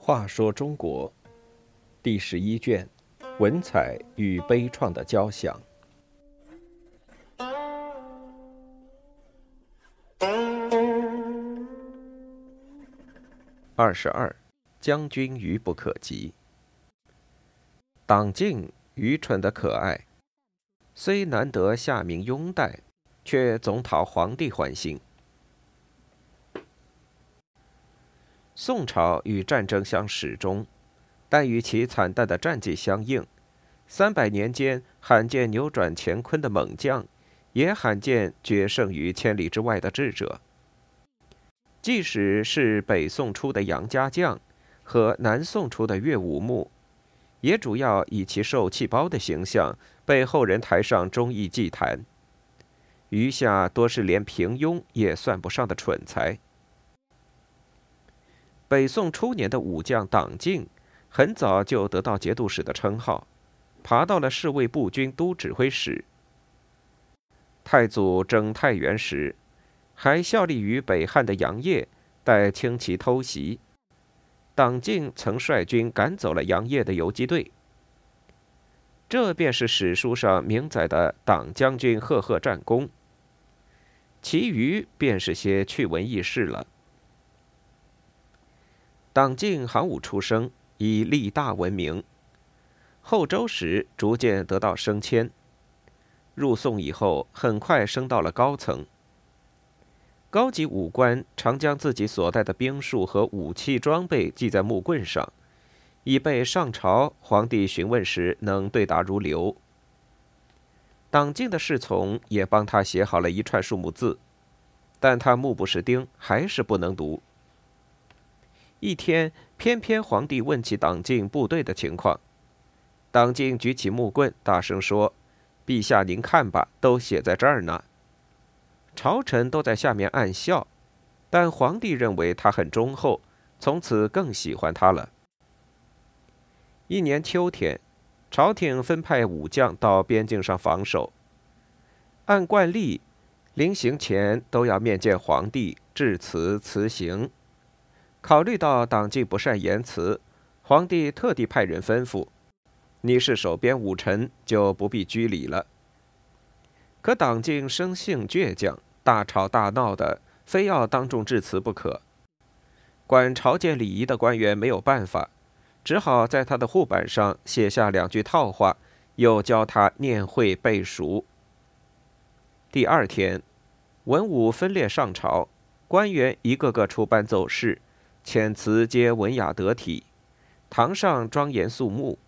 话说中国第十一卷：文采与悲怆的交响。二十二，将军愚不可及。党敬愚蠢的可爱，虽难得下民拥戴，却总讨皇帝欢心。宋朝与战争相始终，但与其惨淡的战绩相应，三百年间罕见扭转乾坤的猛将，也罕见决胜于千里之外的智者。即使是北宋初的杨家将和南宋初的岳武穆，也主要以其受气包的形象被后人抬上忠义祭坛。余下多是连平庸也算不上的蠢材。北宋初年的武将党敬，很早就得到节度使的称号，爬到了侍卫步军都指挥使。太祖征太原时。还效力于北汉的杨业，待轻骑偷袭，党敬曾率军赶走了杨业的游击队。这便是史书上明载的党将军赫赫战功。其余便是些趣闻轶事了。党敬行武出生，以立大闻名。后周时逐渐得到升迁，入宋以后，很快升到了高层。高级武官常将自己所带的兵术和武器装备记在木棍上，以备上朝皇帝询问时能对答如流。党敬的侍从也帮他写好了一串数目字，但他目不识丁，还是不能读。一天，偏偏皇帝问起党敬部队的情况，党敬举起木棍，大声说：“陛下，您看吧，都写在这儿呢。”朝臣都在下面暗笑，但皇帝认为他很忠厚，从此更喜欢他了。一年秋天，朝廷分派武将到边境上防守。按惯例，临行前都要面见皇帝，致辞辞行。考虑到党纪不善言辞，皇帝特地派人吩咐：“你是守边武臣，就不必拘礼了。”可党敬生性倔强，大吵大闹的，非要当众致辞不可。管朝见礼仪的官员没有办法，只好在他的护板上写下两句套话，又教他念会背熟。第二天，文武分列上朝，官员一个个出班奏事，遣词皆文雅得体，堂上庄严肃穆。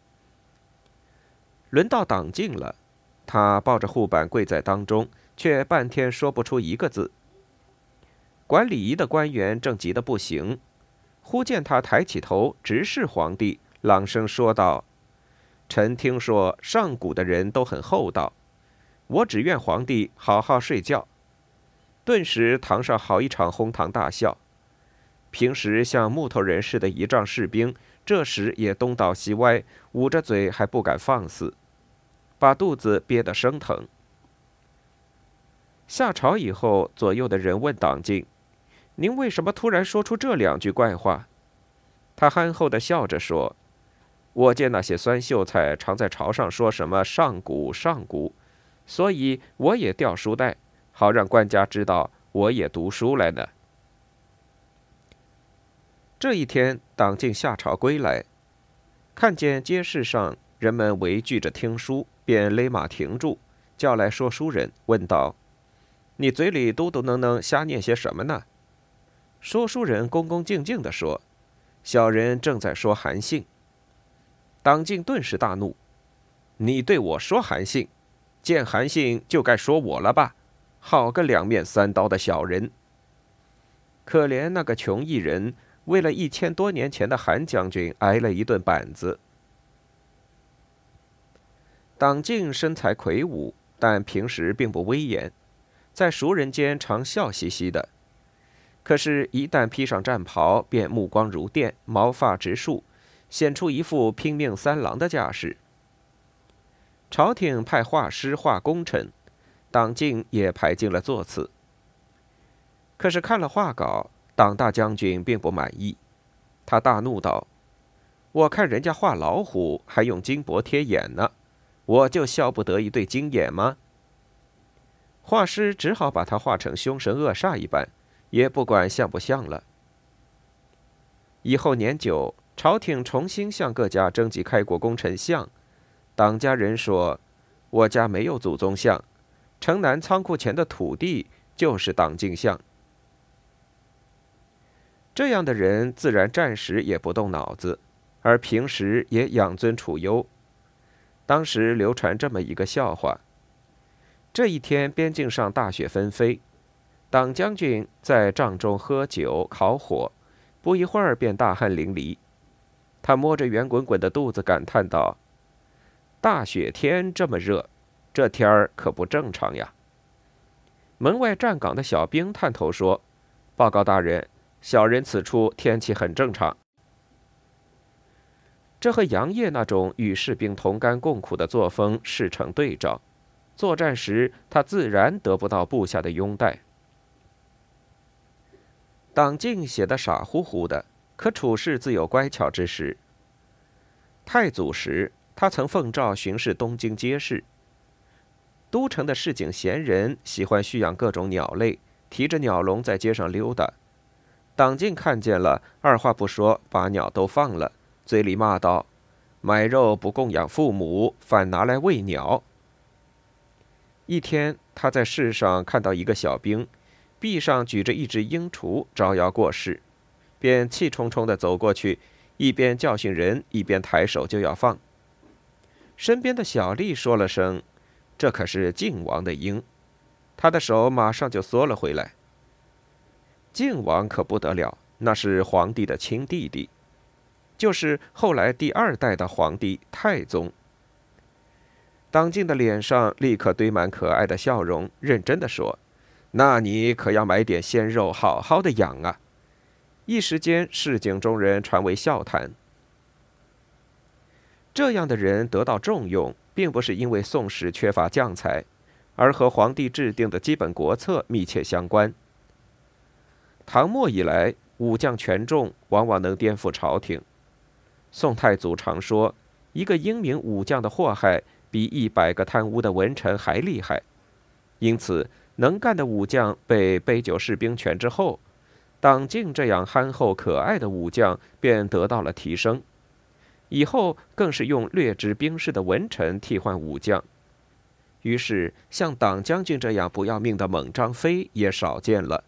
轮到党进了。他抱着护板跪在当中，却半天说不出一个字。管礼仪的官员正急得不行，忽见他抬起头直视皇帝，朗声说道：“臣听说上古的人都很厚道，我只愿皇帝好好睡觉。”顿时堂上好一场哄堂大笑。平时像木头人似的仪仗士兵，这时也东倒西歪，捂着嘴还不敢放肆。把肚子憋得生疼。下朝以后，左右的人问党敬：“您为什么突然说出这两句怪话？”他憨厚的笑着说：“我见那些酸秀才常在朝上说什么上古上古，所以我也掉书袋，好让官家知道我也读书来呢。”这一天，党敬下朝归来，看见街市上人们围聚着听书。便勒马停住，叫来说书人，问道：“你嘴里嘟嘟囔囔瞎念些什么呢？”说书人恭恭敬敬地说：“小人正在说韩信。”党敬顿时大怒：“你对我说韩信，见韩信就该说我了吧？好个两面三刀的小人！可怜那个穷艺人，为了一千多年前的韩将军挨了一顿板子。”党敬身材魁梧，但平时并不威严，在熟人间常笑嘻嘻的。可是，一旦披上战袍，便目光如电，毛发直竖，显出一副拼命三郎的架势。朝廷派画师画功臣，党敬也排进了座次。可是看了画稿，党大将军并不满意，他大怒道：“我看人家画老虎还用金箔贴眼呢，我就笑不得一对金眼吗？”画师只好把他画成凶神恶煞一般，也不管像不像了。以后年久，朝廷重新向各家征集开国功臣像，党家人说：“我家没有祖宗像，城南仓库前的土地就是党镜像。”这样的人自然战时也不动脑子，而平时也养尊处优。当时流传这么一个笑话。这一天，边境上大雪纷飞，党将军在帐中喝酒烤火，不一会儿便大汗淋漓。他摸着圆滚滚的肚子，感叹道：“大雪天这么热，这天儿可不正常呀。”门外站岗的小兵探头说：“报告大人，小人此处天气很正常。”这和杨业那种与士兵同甘共苦的作风势成对照。作战时，他自然得不到部下的拥戴。党静写的傻乎乎的，可处事自有乖巧之时。太祖时，他曾奉诏巡视东京街市。都城的市井闲人喜欢蓄养各种鸟类，提着鸟笼在街上溜达。党静看见了，二话不说，把鸟都放了，嘴里骂道：“买肉不供养父母，反拿来喂鸟。”一天，他在市上看到一个小兵，臂上举着一只鹰雏，招摇过市，便气冲冲地走过去，一边教训人，一边抬手就要放。身边的小丽说了声：“这可是靖王的鹰。”他的手马上就缩了回来。靖王可不得了，那是皇帝的亲弟弟，就是后来第二代的皇帝太宗。党静的脸上立刻堆满可爱的笑容，认真的说：“那你可要买点鲜肉，好好的养啊！”一时间，市井中人传为笑谈。这样的人得到重用，并不是因为宋史缺乏将才，而和皇帝制定的基本国策密切相关。唐末以来，武将权重往往能颠覆朝廷。宋太祖常说：“一个英明武将的祸害。”比一百个贪污的文臣还厉害，因此能干的武将被杯酒释兵权之后，党静这样憨厚可爱的武将便得到了提升。以后更是用略知兵事的文臣替换武将，于是像党将军这样不要命的猛张飞也少见了。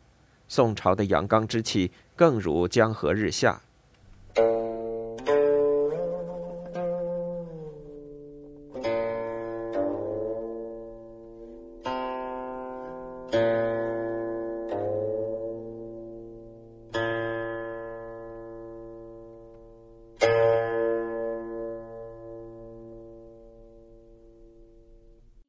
宋朝的阳刚之气更如江河日下。